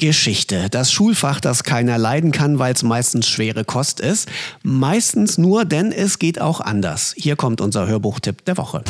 Geschichte. Das Schulfach, das keiner leiden kann, weil es meistens schwere Kost ist. Meistens nur, denn es geht auch anders. Hier kommt unser Hörbuchtipp der Woche.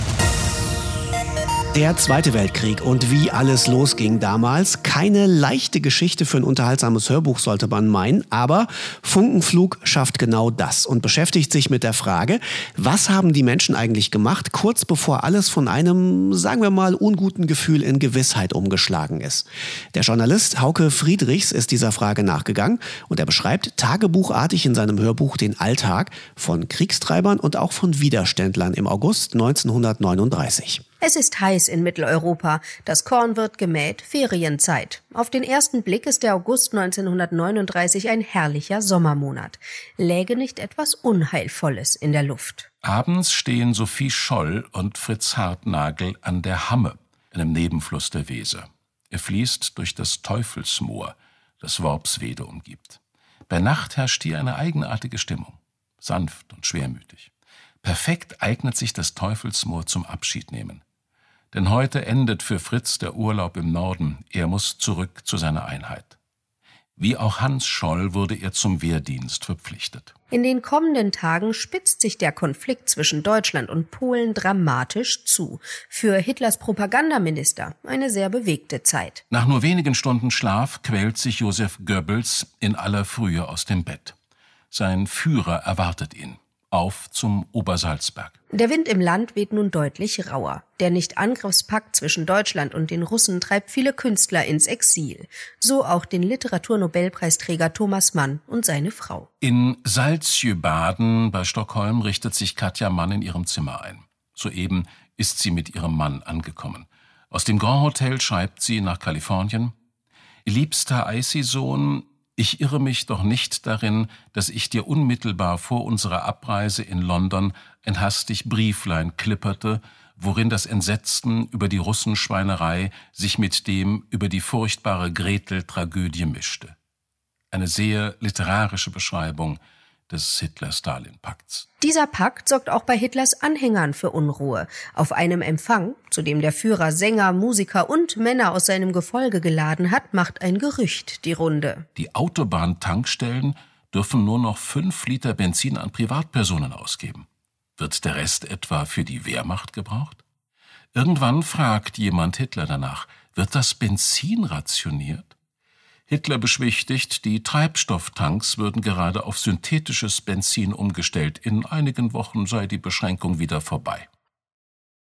Der Zweite Weltkrieg und wie alles losging damals. Keine leichte Geschichte für ein unterhaltsames Hörbuch sollte man meinen, aber Funkenflug schafft genau das und beschäftigt sich mit der Frage, was haben die Menschen eigentlich gemacht, kurz bevor alles von einem, sagen wir mal, unguten Gefühl in Gewissheit umgeschlagen ist. Der Journalist Hauke Friedrichs ist dieser Frage nachgegangen und er beschreibt tagebuchartig in seinem Hörbuch den Alltag von Kriegstreibern und auch von Widerständlern im August 1939. Es ist heiß in Mitteleuropa. Das Korn wird gemäht, Ferienzeit. Auf den ersten Blick ist der August 1939 ein herrlicher Sommermonat. Läge nicht etwas Unheilvolles in der Luft. Abends stehen Sophie Scholl und Fritz Hartnagel an der Hamme, einem Nebenfluss der Weser. Er fließt durch das Teufelsmoor, das Worpswede umgibt. Bei Nacht herrscht hier eine eigenartige Stimmung, sanft und schwermütig. Perfekt eignet sich das Teufelsmoor zum Abschiednehmen. Denn heute endet für Fritz der Urlaub im Norden, er muss zurück zu seiner Einheit. Wie auch Hans Scholl wurde er zum Wehrdienst verpflichtet. In den kommenden Tagen spitzt sich der Konflikt zwischen Deutschland und Polen dramatisch zu. Für Hitlers Propagandaminister eine sehr bewegte Zeit. Nach nur wenigen Stunden Schlaf quält sich Josef Goebbels in aller Frühe aus dem Bett. Sein Führer erwartet ihn auf zum Obersalzberg. Der Wind im Land weht nun deutlich rauer. Der Nicht-Angriffspakt zwischen Deutschland und den Russen treibt viele Künstler ins Exil. So auch den Literaturnobelpreisträger Thomas Mann und seine Frau. In Salzjöbaden bei Stockholm richtet sich Katja Mann in ihrem Zimmer ein. Soeben ist sie mit ihrem Mann angekommen. Aus dem Grand Hotel schreibt sie nach Kalifornien. Liebster Eisi-Sohn, ich irre mich doch nicht darin, dass ich dir unmittelbar vor unserer Abreise in London ein hastig Brieflein klipperte, worin das Entsetzen über die Russenschweinerei sich mit dem über die furchtbare Gretel-Tragödie mischte. Eine sehr literarische Beschreibung des Hitler-Stalin-Pakts. Dieser Pakt sorgt auch bei Hitlers Anhängern für Unruhe. Auf einem Empfang, zu dem der Führer Sänger, Musiker und Männer aus seinem Gefolge geladen hat, macht ein Gerücht die Runde. Die Autobahntankstellen dürfen nur noch fünf Liter Benzin an Privatpersonen ausgeben. Wird der Rest etwa für die Wehrmacht gebraucht? Irgendwann fragt jemand Hitler danach, wird das Benzin rationiert? Hitler beschwichtigt, die Treibstofftanks würden gerade auf synthetisches Benzin umgestellt. In einigen Wochen sei die Beschränkung wieder vorbei.